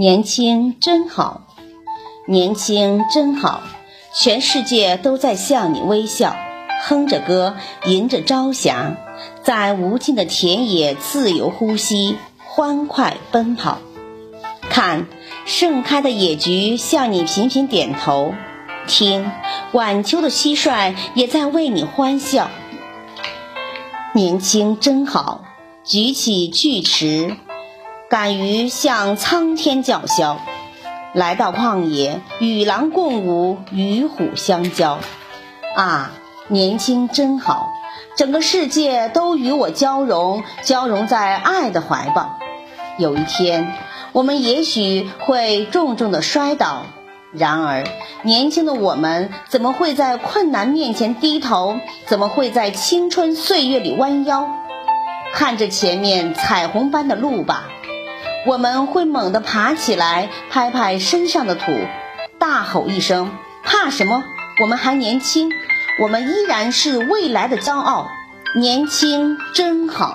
年轻真好，年轻真好，全世界都在向你微笑，哼着歌，迎着朝霞，在无尽的田野自由呼吸，欢快奔跑。看，盛开的野菊向你频频点头；听，晚秋的蟋蟀也在为你欢笑。年轻真好，举起锯齿。敢于向苍天叫嚣，来到旷野，与狼共舞，与虎相交。啊，年轻真好，整个世界都与我交融，交融在爱的怀抱。有一天，我们也许会重重的摔倒，然而，年轻的我们怎么会在困难面前低头？怎么会在青春岁月里弯腰？看着前面彩虹般的路吧。我们会猛地爬起来，拍拍身上的土，大吼一声：“怕什么？我们还年轻，我们依然是未来的骄傲。年轻真好。”